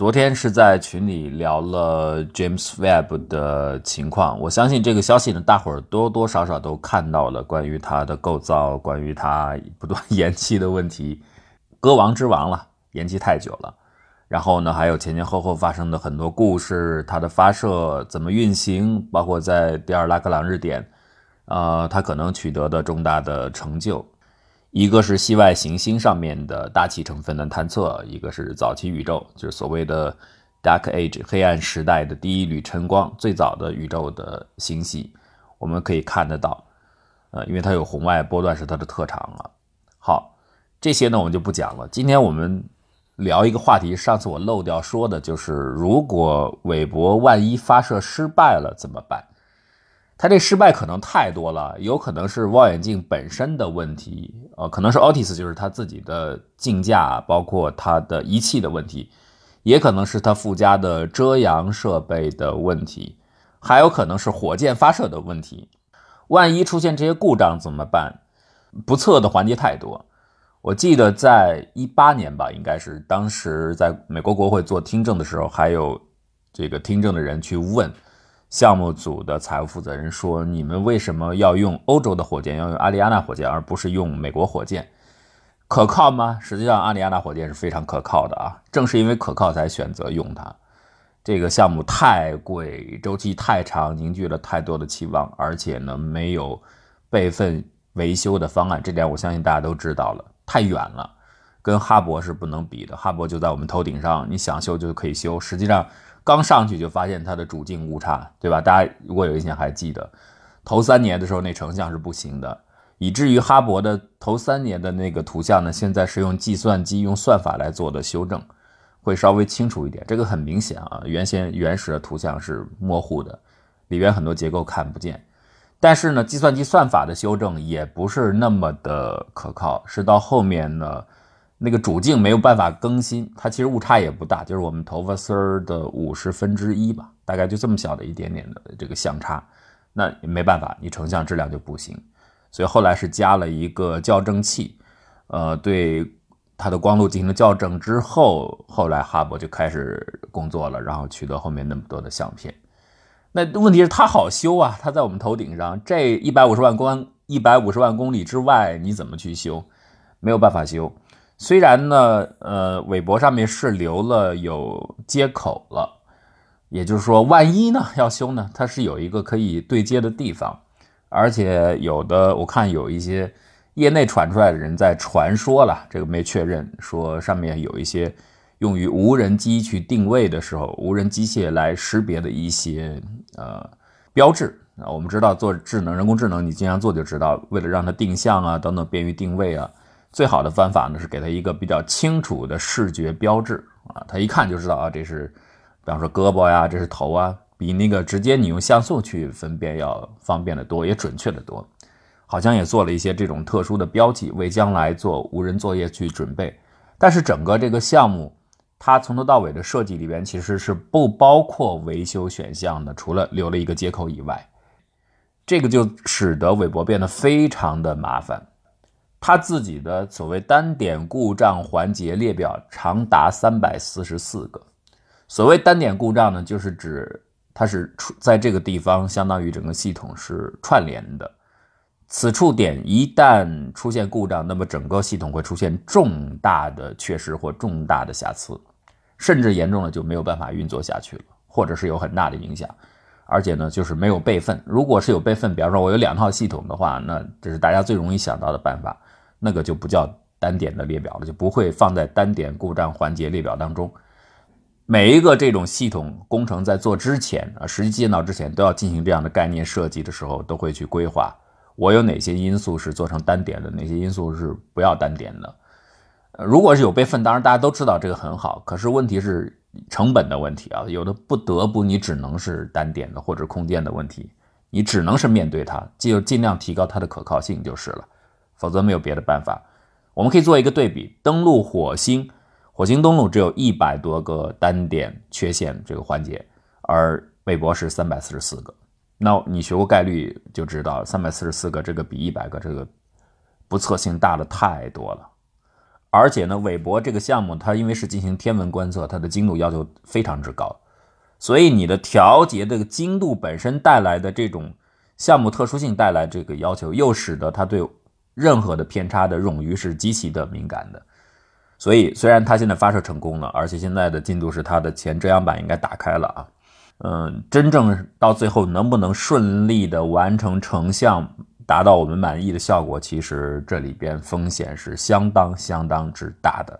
昨天是在群里聊了 James Webb 的情况，我相信这个消息呢，大伙儿多多少少都看到了关于它的构造，关于它不断延期的问题，歌王之王了，延期太久了。然后呢，还有前前后后发生的很多故事，它的发射怎么运行，包括在第二拉格朗日点，呃，它可能取得的重大的成就。一个是系外行星上面的大气成分的探测，一个是早期宇宙，就是所谓的 Dark Age 黑暗时代的第一缕晨光，最早的宇宙的星系，我们可以看得到，呃，因为它有红外波段是它的特长啊。好，这些呢我们就不讲了。今天我们聊一个话题，上次我漏掉说的就是，如果韦伯万一发射失败了怎么办？它这失败可能太多了，有可能是望远镜本身的问题，呃，可能是 Otis 就是它自己的镜架，包括它的仪器的问题，也可能是它附加的遮阳设备的问题，还有可能是火箭发射的问题。万一出现这些故障怎么办？不测的环节太多。我记得在一八年吧，应该是当时在美国国会做听证的时候，还有这个听证的人去问。项目组的财务负责人说：“你们为什么要用欧洲的火箭，要用阿里亚纳火箭，而不是用美国火箭？可靠吗？实际上，阿里亚纳火箭是非常可靠的啊！正是因为可靠，才选择用它。这个项目太贵，周期太长，凝聚了太多的期望，而且呢，没有备份维修的方案。这点我相信大家都知道了。太远了，跟哈勃是不能比的。哈勃就在我们头顶上，你想修就可以修。实际上。”刚上去就发现它的主镜误差，对吧？大家如果有印象还记得，头三年的时候那成像是不行的，以至于哈勃的头三年的那个图像呢，现在是用计算机用算法来做的修正，会稍微清楚一点。这个很明显啊，原先原始的图像是模糊的，里边很多结构看不见。但是呢，计算机算法的修正也不是那么的可靠，是到后面呢。那个主镜没有办法更新，它其实误差也不大，就是我们头发丝儿的五十分之一吧，大概就这么小的一点点的这个相差，那没办法，你成像质量就不行，所以后来是加了一个校正器，呃，对它的光度进行了校正之后，后来哈勃就开始工作了，然后取得后面那么多的相片。那问题是它好修啊，它在我们头顶上，这一百五十万光一百五十万公里之外，你怎么去修？没有办法修。虽然呢，呃，韦伯上面是留了有接口了，也就是说，万一呢要修呢，它是有一个可以对接的地方，而且有的我看有一些业内传出来的人在传说了，这个没确认，说上面有一些用于无人机去定位的时候，无人机械来识别的一些呃标志啊。我们知道做智能人工智能，你经常做就知道，为了让它定向啊等等便于定位啊。最好的方法呢是给它一个比较清楚的视觉标志啊，它一看就知道啊，这是，比方说胳膊呀，这是头啊，比那个直接你用像素去分辨要方便的多，也准确的多。好像也做了一些这种特殊的标记，为将来做无人作业去准备。但是整个这个项目，它从头到尾的设计里边其实是不包括维修选项的，除了留了一个接口以外，这个就使得韦伯变得非常的麻烦。它自己的所谓单点故障环节列表长达三百四十四个。所谓单点故障呢，就是指它是出在这个地方，相当于整个系统是串联的。此处点一旦出现故障，那么整个系统会出现重大的缺失或重大的瑕疵，甚至严重了就没有办法运作下去了，或者是有很大的影响。而且呢，就是没有备份。如果是有备份，比方说我有两套系统的话，那这是大家最容易想到的办法。那个就不叫单点的列表了，就不会放在单点故障环节列表当中。每一个这种系统工程在做之前啊，实际建造之前都要进行这样的概念设计的时候，都会去规划我有哪些因素是做成单点的，哪些因素是不要单点的。如果是有备份，当然大家都知道这个很好，可是问题是成本的问题啊，有的不得不你只能是单点的或者空间的问题，你只能是面对它，就尽量提高它的可靠性就是了。否则没有别的办法。我们可以做一个对比：登陆火星，火星登陆只有一百多个单点缺陷这个环节，而韦伯是三百四十四个。那你学过概率就知道，三百四十四个这个比一百个这个不测性大的太多了。而且呢，韦伯这个项目它因为是进行天文观测，它的精度要求非常之高，所以你的调节的精度本身带来的这种项目特殊性带来这个要求，又使得它对任何的偏差的冗余是极其的敏感的。所以虽然它现在发射成功了，而且现在的进度是它的前遮阳板应该打开了啊。嗯，真正到最后能不能顺利的完成成像，达到我们满意的效果，其实这里边风险是相当相当之大的。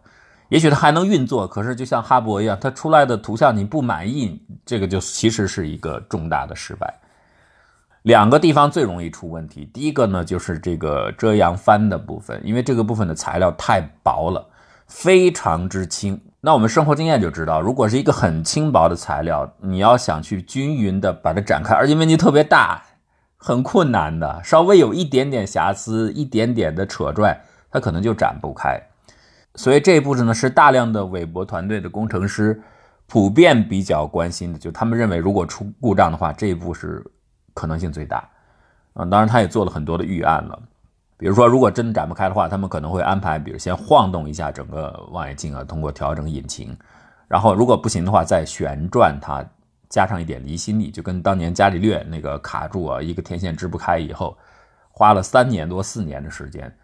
也许它还能运作，可是就像哈勃一样，它出来的图像你不满意，这个就其实是一个重大的失败。两个地方最容易出问题，第一个呢就是这个遮阳帆的部分，因为这个部分的材料太薄了，非常之轻。那我们生活经验就知道，如果是一个很轻薄的材料，你要想去均匀的把它展开，而且面积特别大，很困难的。稍微有一点点瑕疵，一点点的扯拽，它可能就展不开。所以这一步呢，是大量的韦伯团队的工程师普遍比较关心的，就他们认为，如果出故障的话，这一步是可能性最大。啊，当然他也做了很多的预案了。比如说，如果真展不开的话，他们可能会安排，比如先晃动一下整个望远镜啊，通过调整引擎，然后如果不行的话，再旋转它，加上一点离心力，就跟当年伽利略那个卡住啊，一个天线支不开以后，花了三年多四年的时间，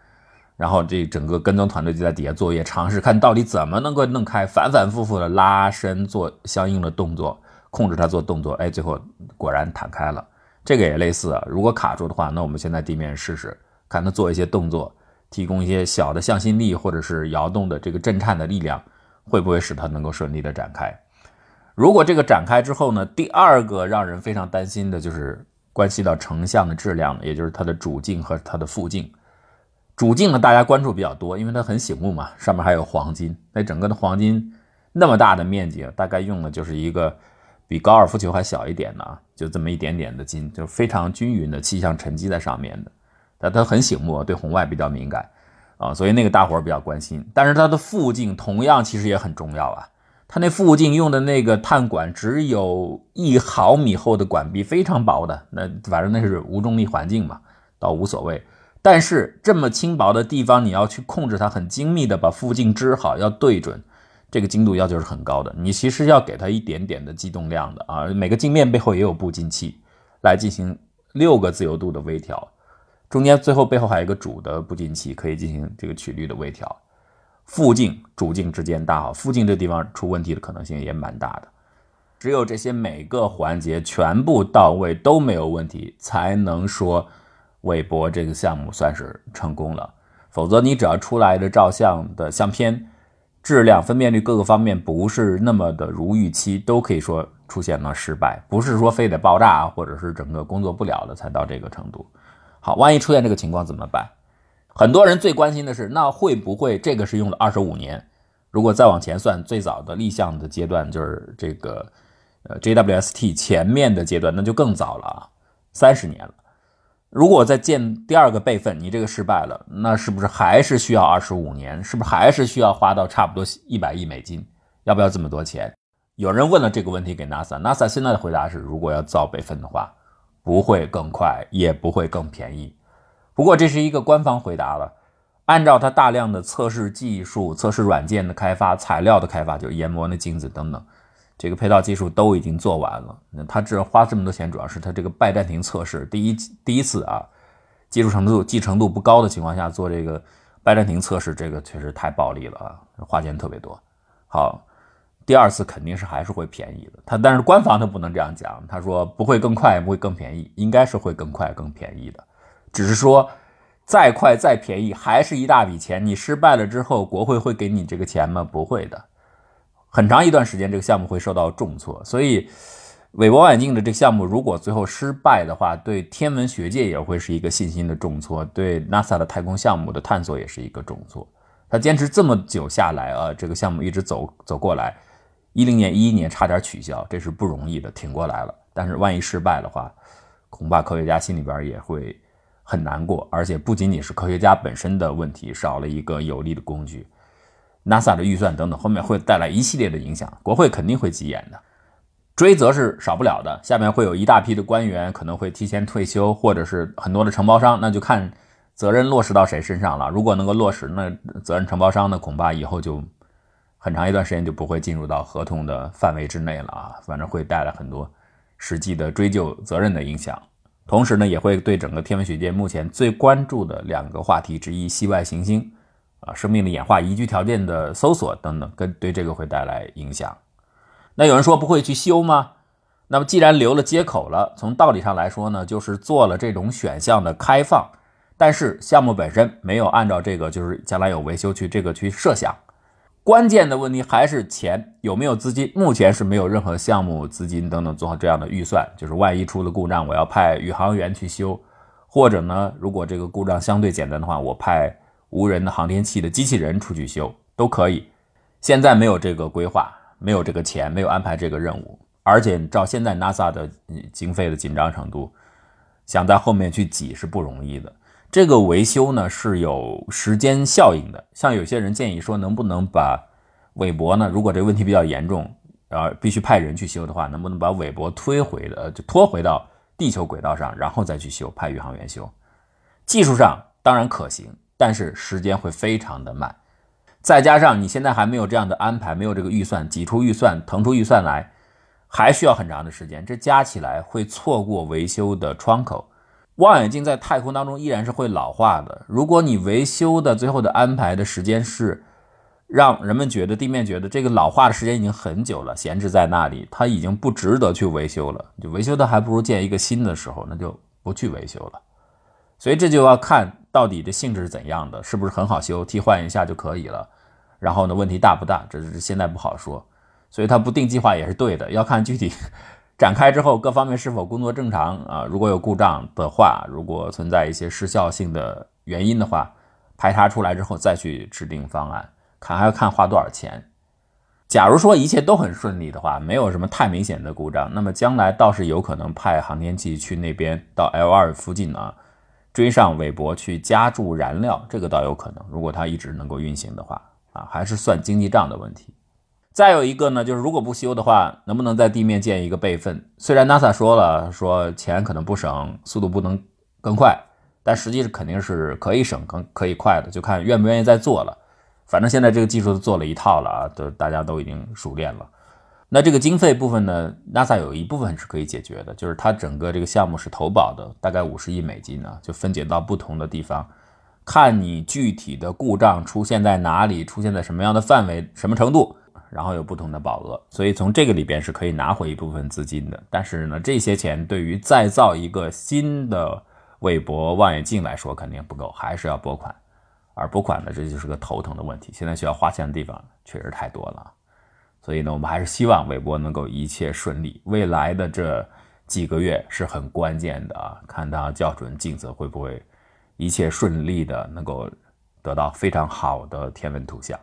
然后这整个跟踪团队就在底下作业，尝试看到底怎么能够弄开，反反复复的拉伸做相应的动作，控制它做动作，哎，最后果然弹开了。这个也类似啊，如果卡住的话，那我们先在地面试试。看它做一些动作，提供一些小的向心力或者是摇动的这个震颤的力量，会不会使它能够顺利的展开？如果这个展开之后呢？第二个让人非常担心的就是关系到成像的质量，也就是它的主镜和它的副镜。主镜呢，大家关注比较多，因为它很醒目嘛，上面还有黄金。那整个的黄金那么大的面积，大概用的就是一个比高尔夫球还小一点的，就这么一点点的金，就非常均匀的气象沉积在上面的。但它很醒目，对红外比较敏感，啊，所以那个大伙比较关心。但是它的副镜同样其实也很重要啊。它那副镜用的那个碳管只有一毫米厚的管壁，非常薄的。那反正那是无重力环境嘛，倒无所谓。但是这么轻薄的地方，你要去控制它，很精密的把副镜支好，要对准，这个精度要求是很高的。你其实要给它一点点的机动量的啊。每个镜面背后也有步进器，来进行六个自由度的微调。中间最后背后还有一个主的步进器，可以进行这个曲率的微调。副镜、主镜之间大好，副镜这地方出问题的可能性也蛮大的。只有这些每个环节全部到位都没有问题，才能说韦伯这个项目算是成功了。否则你只要出来的照相的相片质量、分辨率各个方面不是那么的如预期，都可以说出现了失败。不是说非得爆炸或者是整个工作不了了才到这个程度。好，万一出现这个情况怎么办？很多人最关心的是，那会不会这个是用了二十五年？如果再往前算，最早的立项的阶段就是这个呃 JWST 前面的阶段，那就更早了啊，三十年了。如果再建第二个备份，你这个失败了，那是不是还是需要二十五年？是不是还是需要花到差不多一百亿美金？要不要这么多钱？有人问了这个问题给 NASA，NASA 现在的回答是，如果要造备份的话。不会更快，也不会更便宜。不过这是一个官方回答了。按照它大量的测试技术、测试软件的开发、材料的开发，就是研磨那镜子等等，这个配套技术都已经做完了。那他这花这么多钱，主要是他这个拜占庭测试第一第一次啊，技术程度、继承度不高的情况下做这个拜占庭测试，这个确实太暴利了啊，花钱特别多。好。第二次肯定是还是会便宜的，他但是官方他不能这样讲，他说不会更快，不会更便宜，应该是会更快更便宜的，只是说再快再便宜还是一大笔钱，你失败了之后，国会会给你这个钱吗？不会的，很长一段时间这个项目会受到重挫，所以韦伯望远镜的这个项目如果最后失败的话，对天文学界也会是一个信心的重挫，对 NASA 的太空项目的探索也是一个重挫。他坚持这么久下来啊，这个项目一直走走过来。一零年、一一年差点取消，这是不容易的，挺过来了。但是万一失败的话，恐怕科学家心里边也会很难过。而且不仅仅是科学家本身的问题，少了一个有力的工具，NASA 的预算等等，后面会带来一系列的影响。国会肯定会急眼的，追责是少不了的。下面会有一大批的官员可能会提前退休，或者是很多的承包商，那就看责任落实到谁身上了？如果能够落实，那责任承包商呢，恐怕以后就很长一段时间就不会进入到合同的范围之内了啊，反正会带来很多实际的追究责任的影响。同时呢，也会对整个天文学界目前最关注的两个话题之一——系外行星啊、生命的演化、宜居条件的搜索等等，跟对这个会带来影响。那有人说不会去修吗？那么既然留了接口了，从道理上来说呢，就是做了这种选项的开放。但是项目本身没有按照这个，就是将来有维修去这个去设想。关键的问题还是钱有没有资金？目前是没有任何项目资金等等做好这样的预算。就是万一出了故障，我要派宇航员去修，或者呢，如果这个故障相对简单的话，我派无人的航天器的机器人出去修都可以。现在没有这个规划，没有这个钱，没有安排这个任务，而且照现在 NASA 的经费的紧张程度，想在后面去挤是不容易的。这个维修呢是有时间效应的，像有些人建议说，能不能把韦伯呢？如果这个问题比较严重，呃，必须派人去修的话，能不能把韦伯推回的，就拖回到地球轨道上，然后再去修，派宇航员修？技术上当然可行，但是时间会非常的慢，再加上你现在还没有这样的安排，没有这个预算，挤出预算，腾出预算来，还需要很长的时间，这加起来会错过维修的窗口。望远镜在太空当中依然是会老化的。如果你维修的最后的安排的时间是让人们觉得地面觉得这个老化的时间已经很久了，闲置在那里，它已经不值得去维修了。就维修的还不如建一个新的时候，那就不去维修了。所以这就要看到底的性质是怎样的，是不是很好修，替换一下就可以了。然后呢，问题大不大，这是现在不好说。所以它不定计划也是对的，要看具体。展开之后，各方面是否工作正常啊？如果有故障的话，如果存在一些失效性的原因的话，排查出来之后再去制定方案，看还要看花多少钱。假如说一切都很顺利的话，没有什么太明显的故障，那么将来倒是有可能派航天器去那边到 L 二附近啊，追上韦伯去加注燃料，这个倒有可能。如果它一直能够运行的话啊，还是算经济账的问题。再有一个呢，就是如果不修的话，能不能在地面建一个备份？虽然 NASA 说了，说钱可能不省，速度不能更快，但实际是肯定是可以省、可可以快的，就看愿不愿意再做了。反正现在这个技术都做了一套了啊，都大家都已经熟练了。那这个经费部分呢，NASA 有一部分是可以解决的，就是它整个这个项目是投保的，大概五十亿美金呢，就分解到不同的地方，看你具体的故障出现在哪里，出现在什么样的范围、什么程度。然后有不同的保额，所以从这个里边是可以拿回一部分资金的。但是呢，这些钱对于再造一个新的韦伯望远镜来说肯定不够，还是要拨款。而拨款呢，这就是个头疼的问题。现在需要花钱的地方确实太多了，所以呢，我们还是希望韦伯能够一切顺利。未来的这几个月是很关键的啊，看他校准镜子会不会一切顺利的能够得到非常好的天文图像。